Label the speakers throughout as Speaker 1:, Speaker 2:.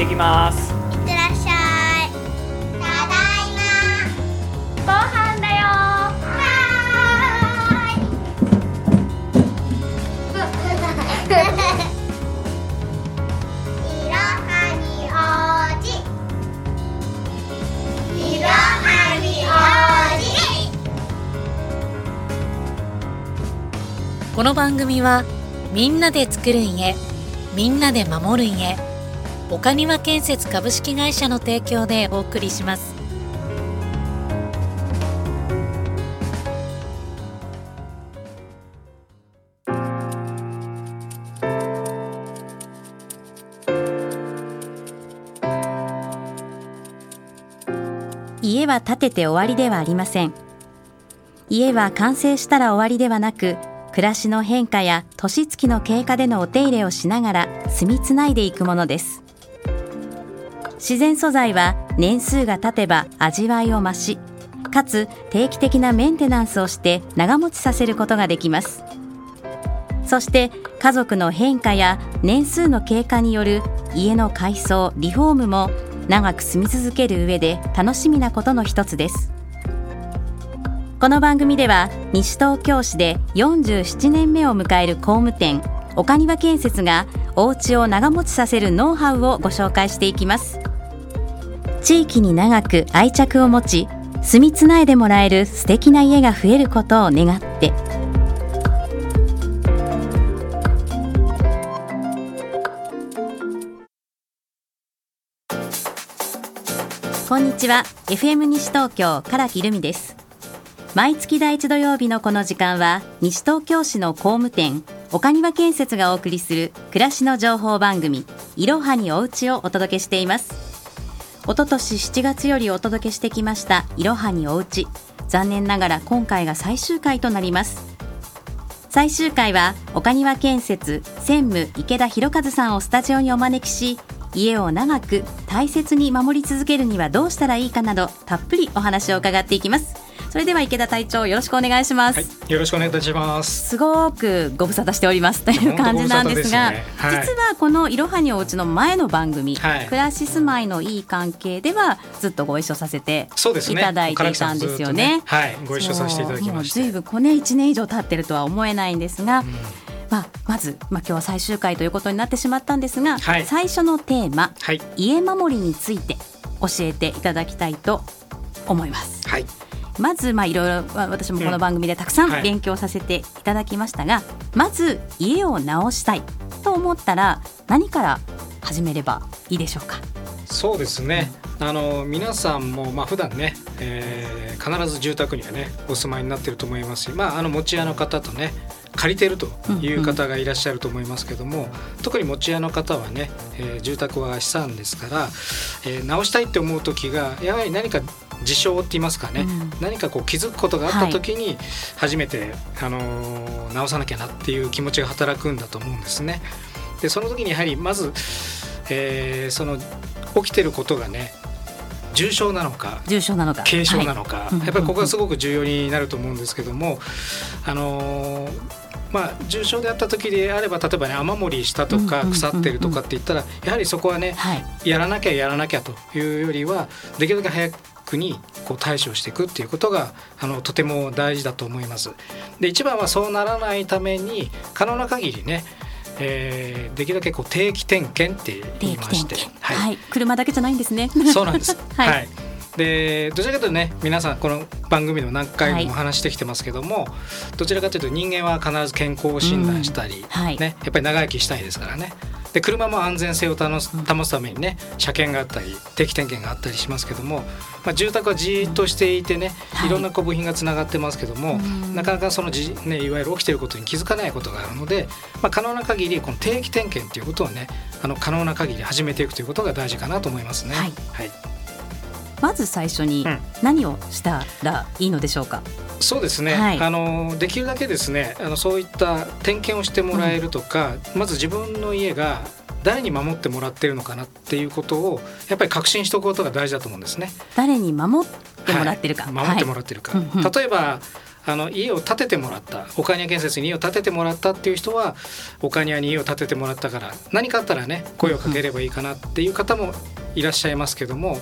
Speaker 1: ってきます。
Speaker 2: いってらっしゃい。ただいま。
Speaker 3: ご飯だよ。
Speaker 2: はーい。いろはに王子いろはに王子
Speaker 4: この番組はみんなで作る家みんなで守る家岡庭建設株式会社の提供でお送りします。
Speaker 5: 家は建てて終わりではありません。家は完成したら終わりではなく暮らしの変化や年月の経過でのお手入れをしながら住みつないでいくものです。自然素材は年数が経てば味わいを増しかつ定期的なメンテナンスをして長持ちさせることができます。そして家族の変化や年数の経過による家の改装リフォームも長く住み続ける上で楽しみなことの一つです。この番組では西東京市で47年目を迎える工務店岡庭建設がお家を長持ちさせるノウハウをご紹介していきます。地域に長く愛着を持ち住みつないでもらえる素敵な家が増えることを願って。こんにちは。FM 西東京唐木留美です。毎月第一土曜日のこの時間は西東京市の工務店岡庭建設がお送りする暮らしの情報番組いろはにおうちをお届けしています。一昨年7月よりお届けしてきましたいろはにおうち。残念ながら今回が最終回となります。最終回は岡庭建設専務池田博和さんをスタジオにお招きし家を長く大切に守り続けるにはどうしたらいいかなどたっぷりお話を伺っていきます。それでは池田隊長よろしくお願いします、
Speaker 1: はい、よろしくお願いいたします。
Speaker 5: すごくご無沙汰しております。という感じなんですが
Speaker 1: ね。はい。
Speaker 5: 実はこのいろはにおうちの前の番組、
Speaker 1: はい。
Speaker 5: 暮らし住まいのいい関係ではずっとご一緒させていただいていたんですよね。
Speaker 1: 唐木さんとずっとはいご一緒させていただきまし
Speaker 5: ずいぶんこね1年以上経ってるとは思えないんですが、まあ、まず、まあ、今日は最終回ということになってしまったんですが、
Speaker 1: はい。
Speaker 5: 最初のテーマ
Speaker 1: はい。
Speaker 5: 家守りについて教えていただきたいと思います。
Speaker 1: はい
Speaker 5: まずまあいろいろまあ私もこの番組でたくさ
Speaker 1: うん
Speaker 5: 勉強させていただきましたが、まず家を直したいと思ったら何から始めればいいでしょうか？
Speaker 1: そうですね。あの皆さんもまあ普段ね、えー必ず住宅にはねお住まいになってると思いますし、まああの持ち家の方とね借りてるという方がいらっしゃると思いますけども、特に持ち家の方はね、えー住宅は資産ですから、えー直したいって思う時がやはり何か事象って言いますかね、
Speaker 5: うん。
Speaker 1: 何かこう気づくことがあった時に初めて、あのー直さなきゃなっていう気持ちが働くんだと思うんですね。でその時にやはりまず、えーその起きてることがね重症なのか
Speaker 5: 重症なのか。
Speaker 1: 軽症なのか、
Speaker 5: はい。
Speaker 1: やっぱりここがすごく重要になると思うんですけども、あのーまあ、重症であった時であれば例えばね雨漏りしたとか腐ってるとかって言ったらやはりそこはね
Speaker 5: はい。
Speaker 1: やらなきゃやらなきゃというよりはできるだけ早くにこう対処していくっていうことがあのとても大事だと思います。で一番はそうならないために可能な限りね、えーできるだけこう定期点検って言いまして。はい。
Speaker 5: はい、車だけじゃないんですね。
Speaker 1: そうなんです。
Speaker 5: はい。
Speaker 1: はい。でどちらかというとね皆さんこの番組でも何回もお話してきてますけども、どちらかというと人間は必ず健康診断したり、
Speaker 5: うん。はい。
Speaker 1: ね、やっぱり長生きしたいですからねで車も安全性を保つためにね車検があったり定期点検があったりしますけども、まあ、住宅はじーっとしていてね、
Speaker 5: はい。
Speaker 1: い、ろんなこう部品がつながってますけども、
Speaker 5: うん。
Speaker 1: なかなかそのじ、ね、いわゆる起きていることに気づかないことがあるので、まあ、可能な限りこの定期点検ということをねあの可能な限り始めていくということが大事かなと思いますね。
Speaker 5: はい。
Speaker 1: はい
Speaker 5: まず最初に
Speaker 1: うん。
Speaker 5: 何をしたらいいのでしょうか？
Speaker 1: そうですね、
Speaker 5: はい。
Speaker 1: あのできるだけですねあのそういった点検をしてもらえるとか、まず自分の家が誰に守ってもらってるのかなっていうことをやっぱり確信しておくことが大事だと思うんですね。
Speaker 5: 誰に守ってもらってるか。
Speaker 1: はい。守ってもらってるか、
Speaker 5: はいうんうん。
Speaker 1: 例えばあの家を建ててもらった。岡庭建設に家を建ててもらったっていう人は岡庭に家を建ててもらったから何かあったらね声をかければいいかなっていう方もいらっしゃいますけども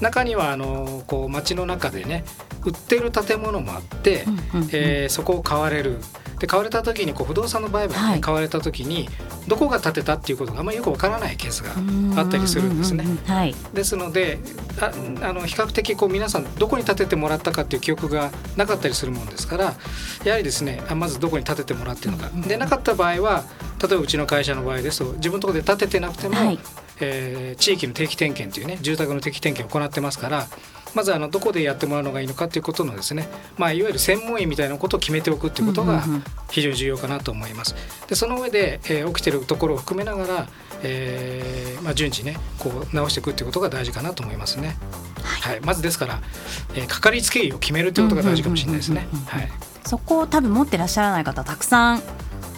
Speaker 1: 中にはあのこう街の中でね売ってる建物もあって、えーそこを買われる。で買われた時にこう不動産の売買で、ね
Speaker 5: はい。
Speaker 1: 買われた時にどこが建てたっていうことがあんまりよくわからないケースがあったりするんですね。
Speaker 5: はい。
Speaker 1: ですのでああの比較的こう皆さんどこに建ててもらったかっていう記憶がなかったりするもんですからやはりですねあまずどこに建ててもらってるのか。でなかった場合は例えばうちの会社の場合ですと自分のところで建ててなくても、
Speaker 5: はい
Speaker 1: えー地域の定期点検というね住宅の定期点検を行ってますからまずあのどこでやってもらうのがいいのかということのですね、まあ、いわゆる専門医みたいなことを決めておくっていうことが非常に重要かなと思います。でその上で、えー起きてるところを含めながら、えーまあ、順次ねこう直していくっていうことが大事かなと思いますね。はい、まずですから、えー、かかりつけ医を決めるっていうことが大事かもしれないですね。
Speaker 5: そこを多分持ってらっしゃらない方たくさん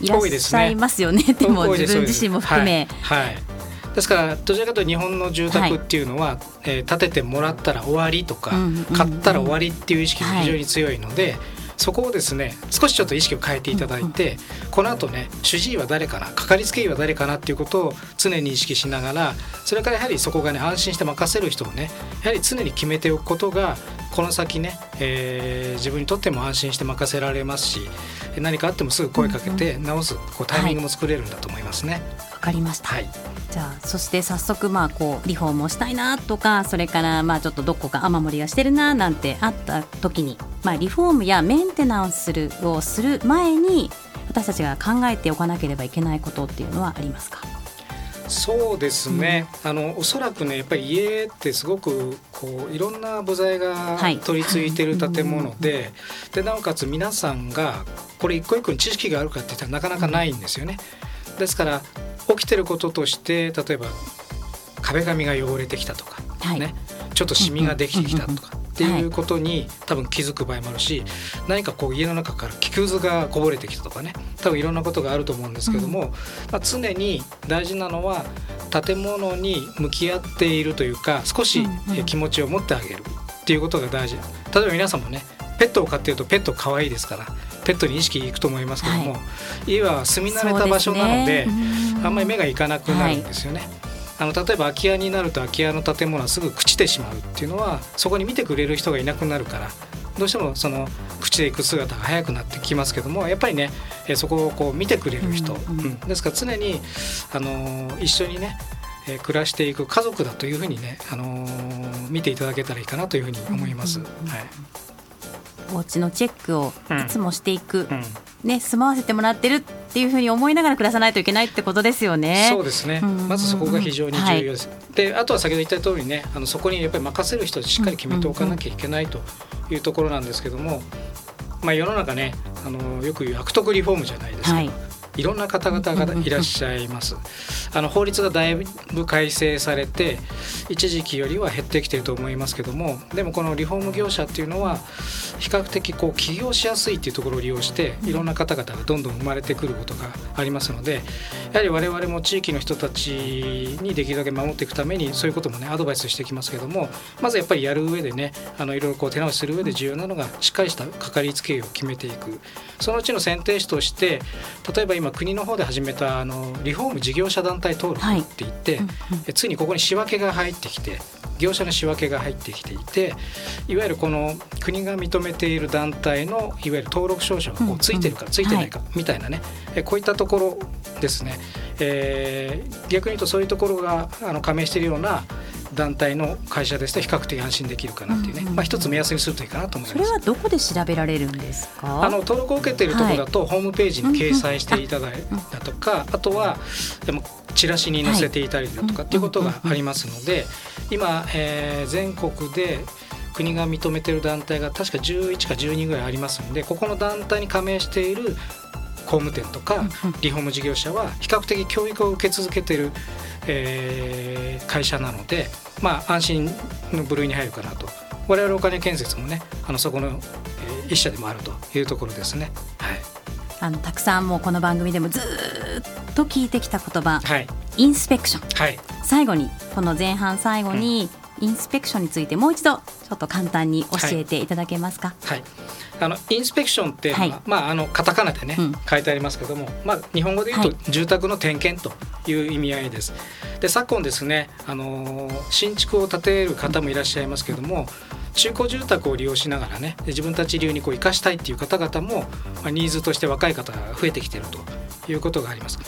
Speaker 5: いらっしゃいますよね。でも
Speaker 1: 多いです。
Speaker 5: 自分自身も含め。
Speaker 1: はい。はいですからどちらかというと日本の住宅っていうのは、えー建ててもらったら終わりとか、
Speaker 5: うんうんうん
Speaker 1: 買ったら終わりっていう意識が非常に強いので、そこをですね少しちょっと意識を変えていただいて、この後ね主治医は誰かなかかりつけ医は誰かなっていうことを常に意識しながらそれからやはりそこがね安心して任せる人をねやはり常に決めておくことがこの先ね、えー自分にとっても安心して任せられますし何かあってもすぐ声かけて直すこうタイミングも作れるんだと思いますね。
Speaker 5: わかりました。
Speaker 1: はい
Speaker 5: じゃあそして早速まあこうリフォームをしたいなとかそれからまあちょっとどこか雨漏りがしてるななんてあった時にまあリフォームやメンテナンスをする前に私たちが考えておかなければいけないことっていうのはありますか？
Speaker 1: そうですね、あのおそらくねやっぱり家ってすごくこういろんな部材が
Speaker 5: はい
Speaker 1: 取り付いてる建物で,、でなおかつ皆さんがこれ一個一個に知識があるかって言ったらなかなかないんですよね。ですから起きてることとして例えば壁紙が汚れてきたとか、
Speaker 5: はい。
Speaker 1: ね、ちょっとシミができてきたとか。って
Speaker 5: はい
Speaker 1: いうことに多分気づく場合もあるし何かこう家の中から木くずがこぼれてきたとかね。多分いろんなことがあると思うんですけども、まあ、常に大事なのは建物に向き合っているというか少し気持ちを持ってあげるっていうことが大事。例えば皆さんもねペットを飼っているとペット可愛いですからペットに意識いくと思いますけども、
Speaker 5: は
Speaker 1: 家は住み慣れた場所なので
Speaker 5: ね。
Speaker 1: あんまり目がいかなくなるんですよね。あの例えば空き家になると空き家の建物はすぐ朽ちてしまうっていうのはそこに見てくれる人がいなくなるからどうしてもその朽ちていく姿が早くなってきますけどもやっぱりねえーそこをこう見てくれる人、
Speaker 5: うんうん
Speaker 1: うん。ですから常に、あのー一緒にねえー暮らしていく家族だというふうにね、あのー見ていただけたらいいかなというふうに思います。はい
Speaker 5: お家のチェックをいつもしていく、
Speaker 1: うん。
Speaker 5: ね住まわせてもらってるっていうふうに思いながら暮らさないといけないってことですよね。
Speaker 1: そうですね、
Speaker 5: うん。
Speaker 1: まずそこが非常に重要です。であとは先ほど言った通りねあのそこにやっぱり任せる人をしっかり決めておかなきゃいけないというところなんですけども、まあ、世の中ねあのよく言う悪徳リフォームじゃないですか、
Speaker 5: はい
Speaker 1: いろんな方々がいらっしゃいます。あの法律がだいぶ改正されて一時期よりは減ってきていると思いますけどもでもこのリフォーム業者っていうのは比較的こう起業しやすいっていうところを利用していろんな方々がどんどん生まれてくることがありますのでやはり我々も地域の人たちにできるだけ守っていくためにそういうこともねアドバイスしてきますけどもまずやっぱりやる上でねあのいろいろこう手直しする上で重要なのがしっかりしたかかりつけ医を決めていくそのうちの選定肢として例えば今国の方で始めたあのリフォーム事業者団体登録って言って、
Speaker 5: うんうん。
Speaker 1: えついにここに仕分けが入ってきて業者の仕分けが入ってきていていわゆるこの国が認めている団体のいわゆる登録証書がこうついてるか
Speaker 5: うん
Speaker 1: ついてないかみたいなね、えこういったところですね、えー逆に言うとそういうところがあの加盟しているような団体の会社ですと比較的安心できるかなっていうね、
Speaker 5: うんうん
Speaker 1: まあ、一つ目安にするといいかなと思います。
Speaker 5: それはどこで調べられるんですか？
Speaker 1: あの登録を受けているところだと、ホームページに掲載していただいたとか、あとはでもチラシに載せていたりだとか、
Speaker 5: はい
Speaker 1: っていうことがありますので、今、えー全国で国が認めている団体が確か11か12ぐらいありますのでここの団体に加盟している工務店とか、
Speaker 5: うん
Speaker 1: リフォーム事業者は比較的教育を受け続けている、えー会社なので、まあ、安心の部類に入るかなと。我々お金建設もねあのそこの、えー一社でもあるというところですね。はい。
Speaker 5: あのたくさんもうこの番組でもずーっと聞いてきた言葉、
Speaker 1: はい。
Speaker 5: インスペクション。
Speaker 1: はい。
Speaker 5: 最後にこの前半最後に、インスペクションについてもう一度ちょっと簡単に教えていただけますか？
Speaker 1: はい、あのインスペクションっていうのは、
Speaker 5: はい
Speaker 1: まああのカタカナでね、
Speaker 5: うん
Speaker 1: 書いてありますけども、まあ日本語で言うと、
Speaker 5: は
Speaker 1: 住宅の点検という意味合いです。で昨今ですね、あのー新築を建てる方もいらっしゃいますけども。中古住宅を利用しながらねで自分たち流にこう生かしたいっていう方々も、まあ、ニーズとして若い方が増えてきているということがあります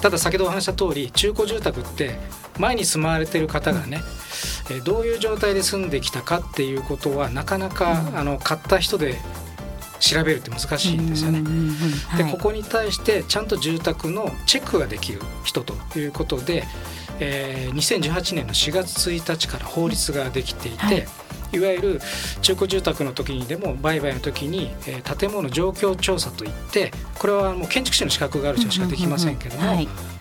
Speaker 1: ただ先ほどお話した通り中古住宅って前に住まわれてる方がね、えーどういう状態で住んできたかっていうことはなかなか、あの買った人で調べるって難しいんですよね。でここに対してちゃんと住宅のチェックができる人ということで、えー2018年の4月1日から法律ができていて、
Speaker 5: はい。
Speaker 1: い、わゆる中古住宅の時にでも売買の時に、えー建物状況調査といってこれはもう建築士の資格がある人しかできませんけども、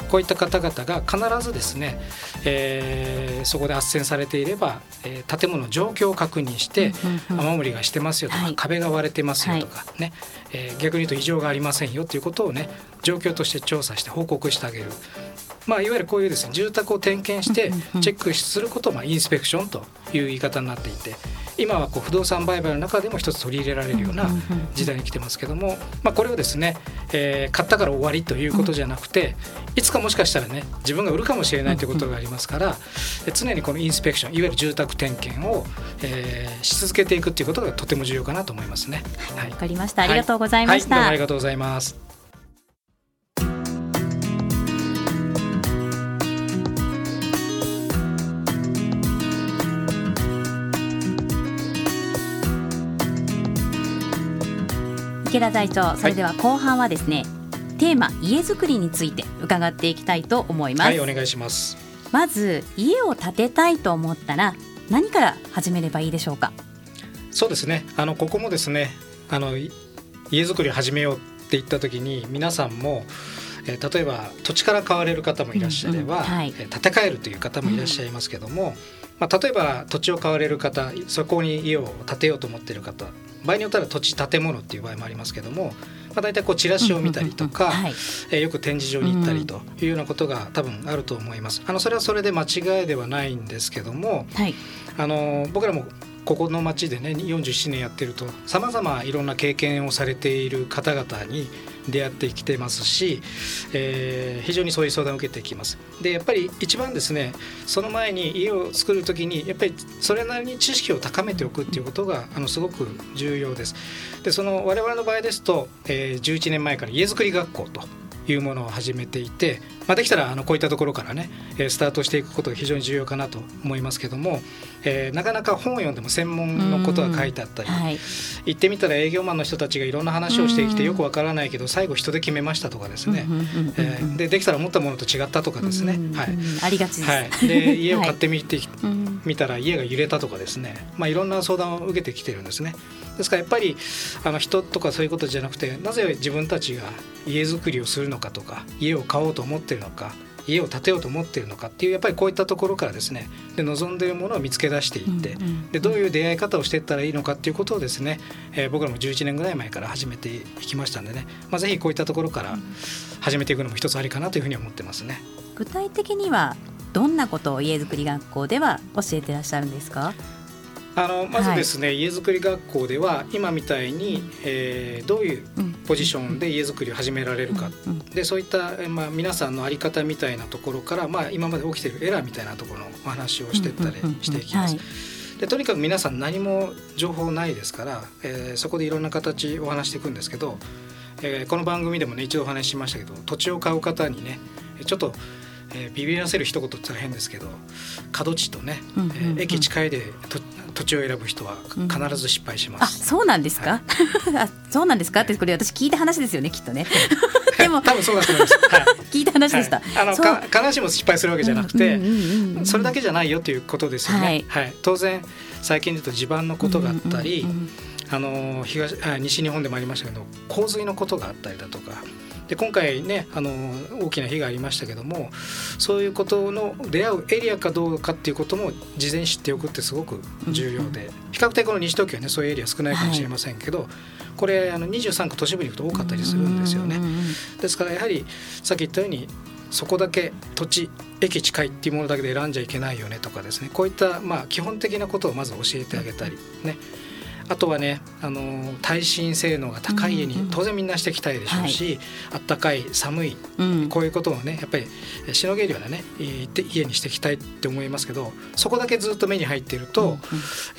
Speaker 1: こういった方々が必ずですね、えーそこで斡旋されていれば、えー建物の状況を確認して、雨漏りがしてますよとか、
Speaker 5: はい。
Speaker 1: 壁が割れてますよとかね、えー逆に言うと異常がありませんよということをね状況として調査して報告してあげる。まあ、いわゆるこういうですね住宅を点検してチェックすることをまあインスペクションという言い方になっていて今はこう不動産売買の中でも一つ取り入れられるような時代に来てますけども、まあ、これをですね、えー買ったから終わりということじゃなくていつかもしかしたらね自分が売るかもしれないということがありますからえ常にこのインスペクションいわゆる住宅点検を、えーし続けていくということがとても重要かなと思いますね。はい
Speaker 5: わかりました。ありがとうございました。
Speaker 1: はい、どうもありがとうございます。
Speaker 5: 池田財長、それでは後半はですね、テーマ家づくりについて伺っていきたいと思います。
Speaker 1: はい、お願いします。
Speaker 5: まず家を建てたいと思ったら何から始めればいいでしょうか？
Speaker 1: そうですね。あのここもですね、あのい家づくりを始めようって言った時に皆さんも。えー例えば土地から買われる方もいらっしゃれば、
Speaker 5: うんうんはい
Speaker 1: えー建て替えるという方もいらっしゃいますけども、まあ、例えば土地を買われる方そこに家を建てようと思っている方場合によったら土地建物っていう場合もありますけども、まあ、大体こうチラシを見たりとか、えーよく展示場に行ったりというようなことが多分あると思います。あのそれはそれで間違いではないんですけども
Speaker 5: はい。
Speaker 1: あの僕らもここの町でね47年やってるとさまざまいろんな経験をされている方々に出会ってきてますし、えー非常にそういう相談を受けてきます。でやっぱり一番ですねその前に家を作る時にやっぱりそれなりに知識を高めておくっていうことがあのすごく重要です。でその我々の場合ですと、えー11年前から家づくり学校というものを始めていて、まあ、できたらあのこういったところからね、えースタートしていくことが非常に重要かなと思いますけども、えーなかなか本を読んでも専門のことが書いてあったり、
Speaker 5: はい。
Speaker 1: 行ってみたら営業マンの人たちがいろんな話をしてきて
Speaker 5: うん。
Speaker 1: よくわからないけど最後人で決めましたとかですね、えーでできたら思ったものと違ったとかですね、はい。
Speaker 5: ありがちです。
Speaker 1: はい、で 家を買ってみて、
Speaker 5: うん。
Speaker 1: 見たら家が揺れたとかですね、まあ、いろんな相談を受けてきてるんですねですからやっぱりあの人とかそういうことじゃなくてなぜ自分たちが家づくりをするのかとか家を買おうと思ってるのか家を建てようと思ってるのかっていうやっぱりこういったところからですねで望んでいるものを見つけ出していって、
Speaker 5: うんうん
Speaker 1: でどういう出会い方をしていったらいいのかっていうことをですね、えー僕らも11年ぐらい前から始めていきましたんでね、まあ、ぜひこういったところから始めていくのも一つありかなというふうに思ってますね。
Speaker 5: 具体的にはどんなことを家づくり学校では教えてらっしゃるんですか？
Speaker 1: あのまずですね、家づくり学校では今みたいに、えーどういう
Speaker 5: うん。
Speaker 1: ポジションで家づくりを始められるか、
Speaker 5: うんうん
Speaker 1: でそういった、えーまあ、皆さんの在り方みたいなところから、まあ、今まで起きているエラーみたいなところのお話をしていったりしていきます。
Speaker 5: はい。
Speaker 1: でとにかく皆さん何も情報ないですから、えーそこでいろんな形お話していくんですけど、えーこの番組でもね一度お話ししましたけど土地を買う方にねちょっと、えービビらせる一言って言ったら変ですけど角地とね、
Speaker 5: うんうんうん
Speaker 1: えー駅近いでと土地を選ぶ人は
Speaker 5: うん。
Speaker 1: 必ず失敗しま
Speaker 5: あ、
Speaker 1: す。
Speaker 5: そうなんですか？あ、そうなんですか？ってこれ私聞いた話ですよねきっとね。でも
Speaker 1: 多分そうだと思います。はい。
Speaker 5: 聞いた話でした。
Speaker 1: はい。あのか必ずしも失敗するわけじゃなくて、
Speaker 5: うんうんうんうん
Speaker 1: それだけじゃないよということですよね。
Speaker 5: は
Speaker 1: はい。い、当然最近で言うと地盤のことがあったり、
Speaker 5: うんうんうん
Speaker 1: あの東あ西日本でもありましたけど洪水のことがあったりだとかで今回ねあの大きな被害ありましたけどもそういうことの出会うエリアかどうかっていうことも事前に知っておくってすごく重要で、比較的この西東京はねそういうエリア少ないかもしれませんけど、これあの23区都市部に行くと多かったりするんですよね。
Speaker 5: うんうんうんうん
Speaker 1: ですからやはりさっき言ったようにそこだけ土地駅近いっていうものだけで選んじゃいけないよねとかですねこういったまあ基本的なことをまず教えてあげたりねあとはねあの耐震性能が高い家に当然みんなしていきたいでしょうし、あったかい寒い
Speaker 5: うん。
Speaker 1: こういうことをねやっぱりしのげるようなねいて家にしていきたいって思いますけどそこだけずっと目に入っていると、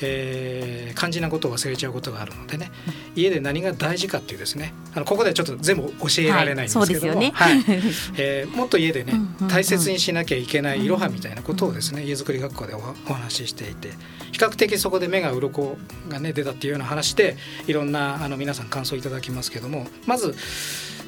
Speaker 1: えー肝心なことを忘れちゃうことがあるのでね家で何が大事かっていうですねあのここではちょっと全部教えられないんですけども、
Speaker 5: はい
Speaker 1: はい。えーもっと家でね
Speaker 5: うんうんうん。
Speaker 1: 大切にしなきゃいけないいろはみたいなことをですね家づくり学校でおお話ししていて比較的そこで目が鱗がね出たっていうような話でいろんなあの皆さん感想いただきますけどもまず、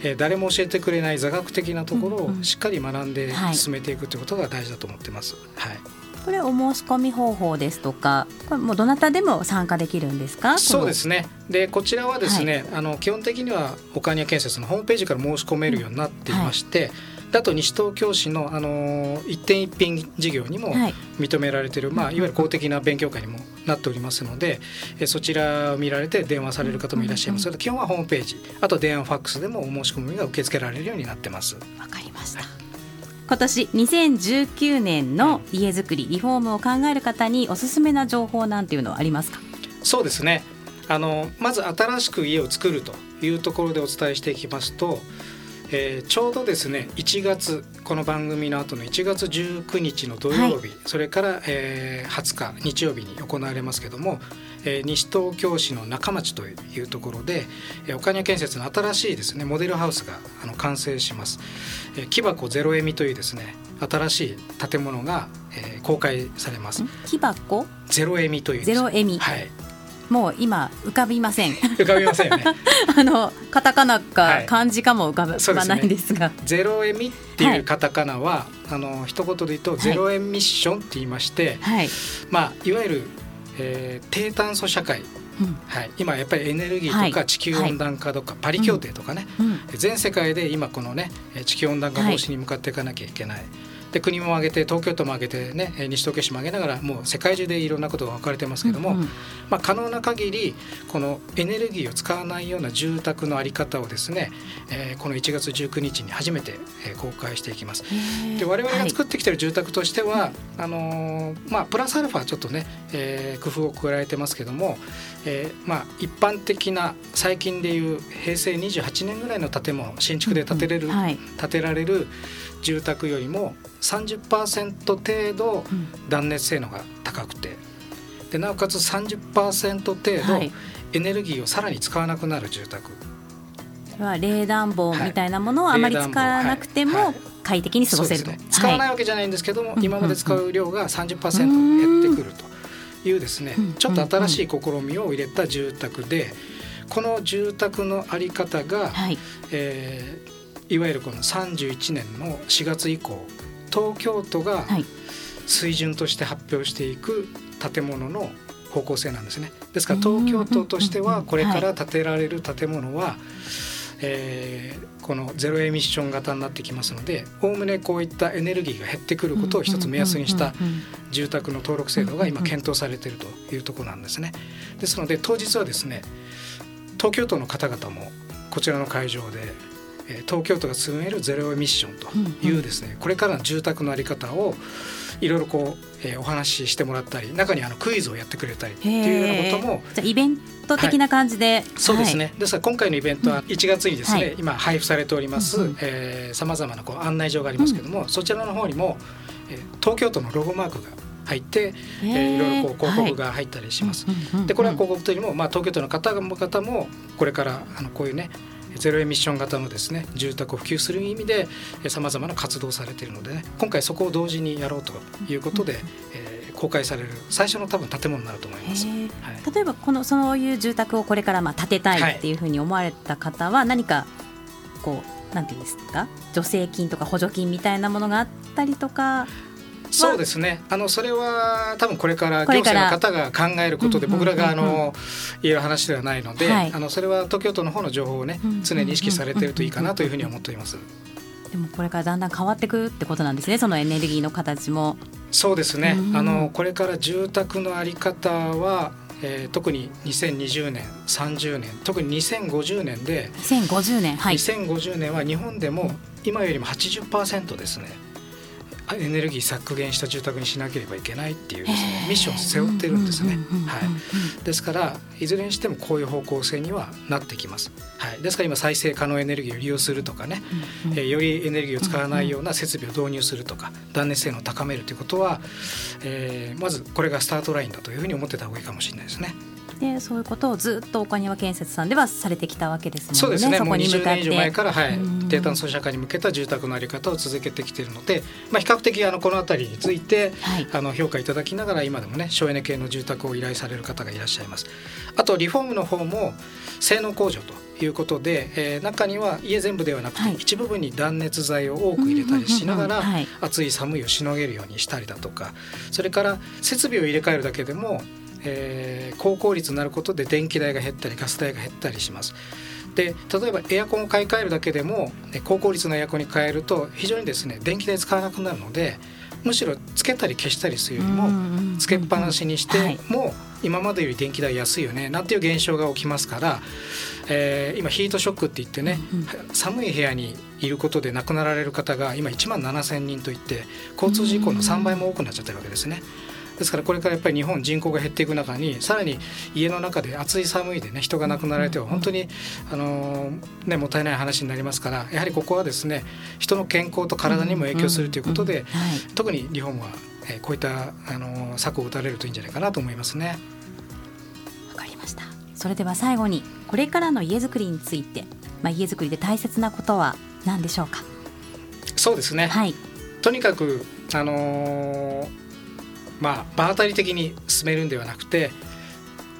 Speaker 1: えー誰も教えてくれない座学的なところ
Speaker 5: うんうん。
Speaker 1: をしっかり学んで
Speaker 5: はい。
Speaker 1: 進めていくということが大事だと思ってます。はい。
Speaker 5: これお申し込み方法ですとかこれもうどなたでも参加できるんですか？
Speaker 1: そうですね。でこちらはですね、あの基本的には岡庭建設のホームページから申し込めるようになっていまして、であと西東京市の、あの一点一品事業にも
Speaker 5: はい
Speaker 1: 認められている、まあ、いわゆる公的な勉強会にもなっておりますので、えそちらを見られて電話される方もいらっしゃいますので、基本はホームページあと電話ファックスでもお申し込みが受け付けられるようになってます。
Speaker 5: わかりました。今年2019年の家づくりリフォームを考える方におすすめな情報なんていうのはありますか？
Speaker 1: そうですねあのまず新しく家を作るというところでお伝えしていきますと、えーちょうどですね1月この番組の後の1月19日の土曜日、それから、えー20日日曜日に行われますけども、えー西東京市の中町というところで、えー岡庭建設の新しいですねモデルハウスがあの完成します、えー木箱ゼロエミというですね新しい建物が、えー公開されます。
Speaker 5: 木箱？
Speaker 1: ゼロエミという
Speaker 5: ゼロエミ、
Speaker 1: はい
Speaker 5: もう今浮かびません。
Speaker 1: 浮かびませんよね。
Speaker 5: あのカタカナ
Speaker 1: はい。
Speaker 5: か漢字かも浮かばないんですが。
Speaker 1: ゼロエミっていうカタカナは、あの一言で言うと
Speaker 5: い。
Speaker 1: ゼロエミッションって言いまして、
Speaker 5: はい。
Speaker 1: まあいわゆる、えー低炭素社会、
Speaker 5: うん。
Speaker 1: はい、今やっぱりエネルギーと
Speaker 5: はい。
Speaker 1: か地球温暖化とか、パリ協定とかね、
Speaker 5: うん。
Speaker 1: 全世界で今このねえ地球温暖化防止に向かっていかなきゃいけない。で国も挙げて東京都も挙げてねえ西東京市も挙げながらもう世界中でいろんなことが分かれてますけども、
Speaker 5: うんうん。
Speaker 1: まあ、可能な限りこのエネルギーを使わないような住宅の在り方をですね、えーこの1月19日に初めて、えー公開していきます。で我々が作ってきてる住宅としては、あのーまあプラスアルファちょっとね、えー工夫を加えてますけども、えーまあ一般的な最近でいう平成28年ぐらいの建物新築で建てれる、
Speaker 5: うん。はい。
Speaker 1: 建てられる住宅よりも30%程度
Speaker 5: うん。
Speaker 1: 断熱性能が高くて。でなおかつ30%程度
Speaker 5: はい。
Speaker 1: エネルギーをさらに使わなくなる住宅、
Speaker 5: それは冷暖房みたいなものを
Speaker 1: はい
Speaker 5: あまり使わなくても快適に過ごせると。
Speaker 1: そうですね、使わない
Speaker 5: は
Speaker 1: わけじゃないんですけども、
Speaker 5: うん
Speaker 1: 今まで使う量が30%
Speaker 5: うん。
Speaker 1: 減ってくるというですね、
Speaker 5: うん。
Speaker 1: ちょっと新しい試みを入れた住宅でこの住宅のあり方が、
Speaker 5: はい。
Speaker 1: えーいわゆるこの31年の4月以降東京都が
Speaker 5: はい。
Speaker 1: 水準として発表していく建物の方向性なんですね。ですから東京都としてはこれから建てられる建物は、えーこのゼロエミッション型になってきますのでおおむねこういったエネルギーが減ってくることを一つ目安にした住宅の登録制度が今検討されているというところなんですね。ですので当日はですね東京都の方々もこちらの会場でえー東京都が進めるゼロエミッションというですねこれからの住宅の在り方をいろいろこう、えーお話ししてもらったり中にあのクイズをやってくれたりっていうようなことも
Speaker 5: じゃあイベント的な感じで、
Speaker 1: そうですね、ですから今回のイベントは1月にですね、
Speaker 5: はい。
Speaker 1: 今配布されております
Speaker 5: うん
Speaker 1: さまざまなこう案内状がありますけども、そちらの方にも、えー東京都のロゴマークが入って、え
Speaker 5: へー。
Speaker 1: ーいろいろこう広告が入ったりします。
Speaker 5: はい。うんうんうん
Speaker 1: でこれは広告というよりも、まあ、東京都の方も方もこれからあのこういうねゼロエミッション型のですね住宅を普及する意味でさまざまな活動をされているのでね今回そこを同時にやろうということで、えー公開される最初の多分建物になると思います。はい。
Speaker 5: 例えばこのそういう住宅をこれからまあ建てたいっていうふうに思われた方は何かこうなんていうんですか？助成金とか補助金みたいなものがあったりとか
Speaker 1: そうですね。あのそれは多分これから行政の方が考えることで僕らがあの言える話ではないので、
Speaker 5: はい
Speaker 1: あのそれは東京都の方の情報をね常に意識されているといいかなというふうに思っています。
Speaker 5: でもこれからだんだん変わってくるってことなんですねそのエネルギーの形も。
Speaker 1: そうですね
Speaker 5: う。ん
Speaker 1: あのこれから住宅のあり方は、えー特に2020年30年特に2050年で、
Speaker 5: 2050年はい
Speaker 1: 2050年は日本でも今よりも80%ですねあエネルギー削減した住宅にしなければいけないっていうですねミッションを背負ってるんですね。はいですからいずれにしてもこういう方向性にはなってきます。はい、ですから今再生可能エネルギーを利用するとかね、えーよりエネルギーを使わないような設備を導入するとか断熱性能を高めるということは、えーまずこれがスタートラインだというふうに思ってた方がいいかもしれないですね。
Speaker 5: でそういうことをずっと岡庭建設さんではされてきたわけですもんね。
Speaker 1: そうですね。もう20
Speaker 5: こに向かって。
Speaker 1: 年以上前から、はい。
Speaker 5: うん、
Speaker 1: 低炭素社会に向けた住宅の在り方を続けてきているので、まあ、比較的あのこの辺りについて、
Speaker 5: はい。
Speaker 1: あの評価いただきながら今でもね省エネ系の住宅を依頼される方がいらっしゃいます。あとリフォームの方も性能向上ということで、えー中には家全部ではなくて、
Speaker 5: はい。
Speaker 1: 一部分に断熱材を多く入れたりしながら、暑い寒いをしのげるようにしたりだとかそれから設備を入れ替えるだけでも、えー高効率になることで電気代が減ったりガス代が減ったりします。で例えばエアコンを買い替えるだけでもえ高効率のエアコンに変えると非常にですね電気代使わなくなるのでむしろつけたり消したりするよりもつけっぱなしにして、
Speaker 5: はい
Speaker 1: も今までより電気代安いよねなんていう現象が起きますから、えー今ヒートショックって言ってね、寒い部屋にいることで亡くなられる方が今1万7,000人といって交通事故の3倍も多くなっちゃってるわけですね。ですからこれからやっぱり日本人口が減っていく中にさらに家の中で暑い寒いでね人が亡くなられては本当にあのーねもったいない話になりますからやはりここはですね人の健康と体にも影響するということで、
Speaker 5: はい。
Speaker 1: 特に日本は、えーこういったあのー策を打たれるといいんじゃないかなと思いますね。
Speaker 5: わかりました。それでは最後にこれからの家づくりについて、まあ、家づくりで大切なことは何でしょうか？
Speaker 1: そうですね、
Speaker 5: はい。
Speaker 1: とにかくあのーまあ場当たり的に進めるんではなくて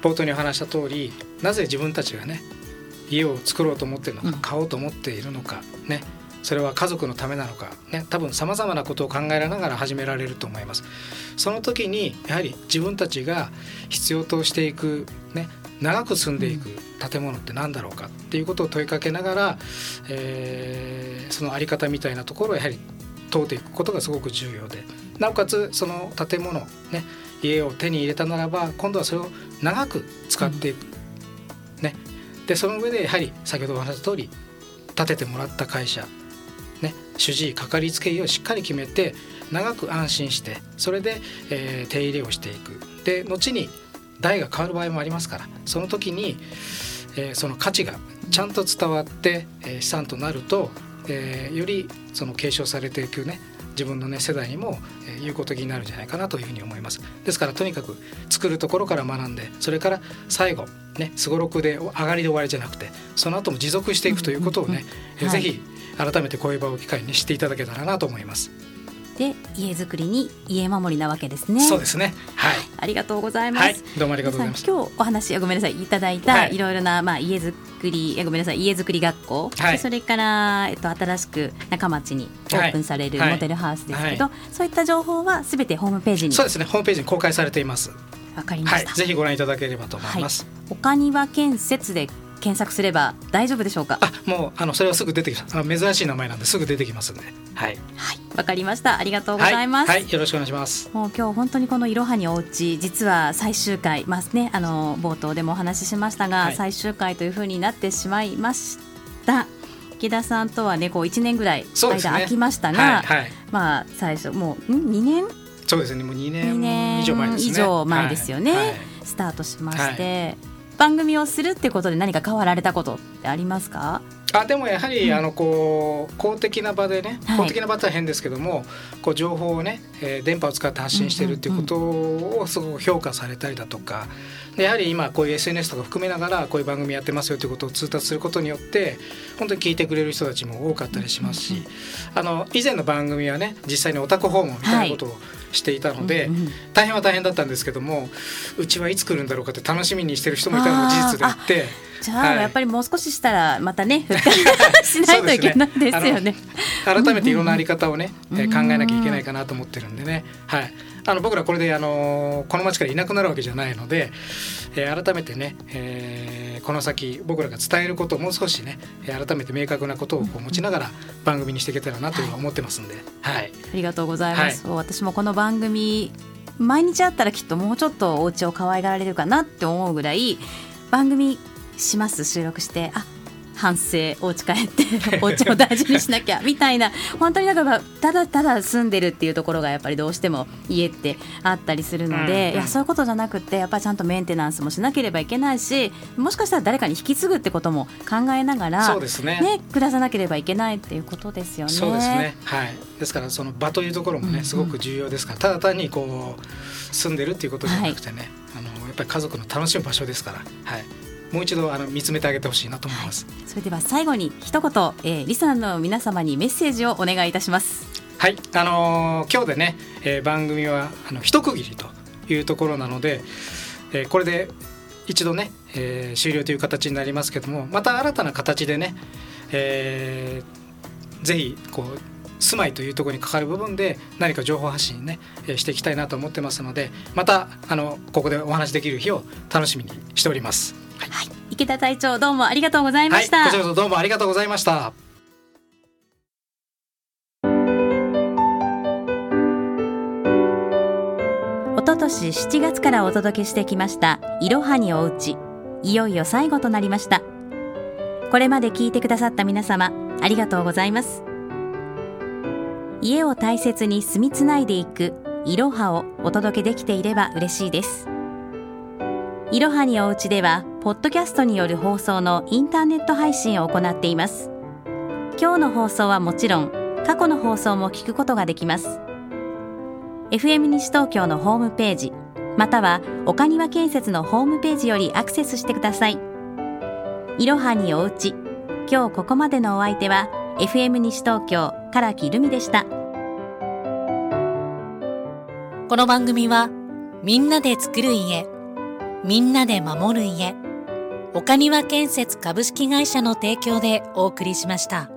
Speaker 1: 冒頭にお話した通りなぜ自分たちがね家を作ろうと思っているのか、
Speaker 5: うん。
Speaker 1: 買おうと思っているのかねそれは家族のためなのかね多分さまざまなことを考えながら始められると思います。その時にやはり自分たちが必要としていくね長く住んでいく建物って何だろうかっていうことを問いかけながら、えーその在り方みたいなところをやはり問うていくことがすごく重要でなおかつその建物ね家を手に入れたならば今度はそれを長く使っていく、ね。でその上でやはり先ほどお話した通り建ててもらった会社ね主治医かかりつけ医をしっかり決めて長く安心してそれで、えー手入れをしていく。で後に代が変わる場合もありますからその時に、えーその価値がちゃんと伝わって、えー資産となると、えーよりその継承されていくね自分のね世代にも、えー有効的になるんじゃないかなというふうに思いますですからとにかく作るところから学んでそれから最後ねすごろくで上がりで終わりじゃなくてその後も持続していくということをね、えー
Speaker 5: はい
Speaker 1: ぜひ改めてこういう場を機会にしていただけたらなと思います。
Speaker 5: で家づくりに家守りなわけですね
Speaker 1: そうですね。はい。
Speaker 5: ありがとうございます、
Speaker 1: はい、どうもありがとうございます。
Speaker 5: 今日お話ごめんなさいいただいた、
Speaker 1: はい
Speaker 5: い、ろいろなまあ家づくりえごめんなさい家づくり学校、
Speaker 1: はい
Speaker 5: でそれからえっと新しく中町にオープンされる
Speaker 1: はい
Speaker 5: モデルハウスですけど、
Speaker 1: は
Speaker 5: そういった情報はすべてホームページに
Speaker 1: そうですね。ホームページに公開されています。
Speaker 5: わかりま
Speaker 1: はい、
Speaker 5: した。
Speaker 1: ぜひご覧いただければと思います。
Speaker 5: 岡庭建設で検索すれば大丈夫でしょうか？
Speaker 1: あ、もうあのそれはすぐ出てきます。あの珍しい名前なんですぐ出てきますんで。はい。
Speaker 5: はい、わかりました。ありがとうございます。
Speaker 1: はい、はい、よろしくお願いします。
Speaker 5: もう今日本当にこのいろはにおうち実は最終回まあねあの冒頭でもお話ししましたが、
Speaker 1: はい
Speaker 5: 最終回というふうになってしまいました池田さんとはねこう1年ぐらい間空きましたが、
Speaker 1: はい、はい。
Speaker 5: まあ最初もうん？2年？
Speaker 1: そうですね。もう2
Speaker 5: 2
Speaker 1: 年
Speaker 5: 年
Speaker 1: 以上前ですね。
Speaker 5: 以上前ですよね
Speaker 1: はいはい
Speaker 5: スタートしまして、番組をするってことで何か変わられたことってありますか？
Speaker 1: あでもやはり、
Speaker 5: うん。
Speaker 1: あのこう公的な場でね、
Speaker 5: はい。
Speaker 1: 公的な場っては変ですけどもこう情報をね、えー電波を使って発信しているっていうことをすごく評価されたりだとかでやはり今こういう SNS とか含めながらこういう番組やってますよということを通達することによって本当に聞いてくれる人たちも多かったりしますし、あの以前の番組はね実際にお宅訪問みたいなことをしていたので、
Speaker 5: うんうん
Speaker 1: 大変は大変だったんですけどもうちはいつ来るんだろうかって楽しみにしてる人もいたのも事実であって。
Speaker 5: じゃあ、
Speaker 1: はい。
Speaker 5: やっぱりもう少ししたらまたね しないといけないですよね。
Speaker 1: 改めていろんなあり方をね、えー考えなきゃいけないかなと思ってるんでね、はい、あの僕らこれで、あのーこの町からいなくなるわけじゃないので、えー改めてね、えーこの先僕らが伝えることをもう少しねえー改めて明確なことをこう持ちながら番組にしていけたらなというふうに思ってますんで、はい、
Speaker 5: ありがとうございます。私もこの番組毎日あったらきっともうちょっとお家を可愛がられるかなって思うぐらい番組します収録して。あ反省お家帰ってお家を大事にしなきゃみたいな 本当になんかただただ住んでるっていうところがやっぱりどうしても家ってあったりするので、いやそういうことじゃなくてやっぱりちゃんとメンテナンスもしなければいけないしもしかしたら誰かに引き継ぐってことも考えながら
Speaker 1: そうですね。
Speaker 5: ね暮らさなければいけないっていうことですよね。
Speaker 1: そうですね。はい。ですからその場というところもねすごく重要ですから、ただ単にこう住んでるっていうことじゃなくてね、あのやっぱり家族の楽しむ場所ですから、はい、もう一度あの見つめてあげてほしいなと思います。
Speaker 5: それでは最後に一言、えー、リスナーの皆様にメッセージをお願いいたします。
Speaker 1: はい、あのー今日でね、えー番組はあの一区切りというところなので、えーこれで一度ね、えー終了という形になりますけどもまた新たな形でね、えーぜひこう住まいというところにかかる部分で何か情報発信ね、えーしていきたいなと思ってますのでまたあのここでお話しできる日を楽しみにしております。はい、
Speaker 5: はい、池田隊長どうもありがとうございま
Speaker 1: はい、
Speaker 5: した。
Speaker 1: こちらこそどうもありがとうございました。
Speaker 5: 一昨年7月からお届けしてきましたいろはにおうち。いよいよ最後となりました。これまで聞いてくださった皆様ありがとうございます。家を大切に住みつないでいくいろはをお届けできていれば嬉しいです。いろはにおうちではポッドキャストによる放送のインターネット配信を行っています。今日の放送はもちろん過去の放送も聞くことができます。FM 西東京のホームページまたは岡庭建設のホームページよりアクセスしてください。いろはにおうち今日ここまでのお相手は FM 西東京唐木留美でした。
Speaker 4: この番組はみんなで作る家みんなで守る家。岡庭建設株式会社の提供でお送りしました。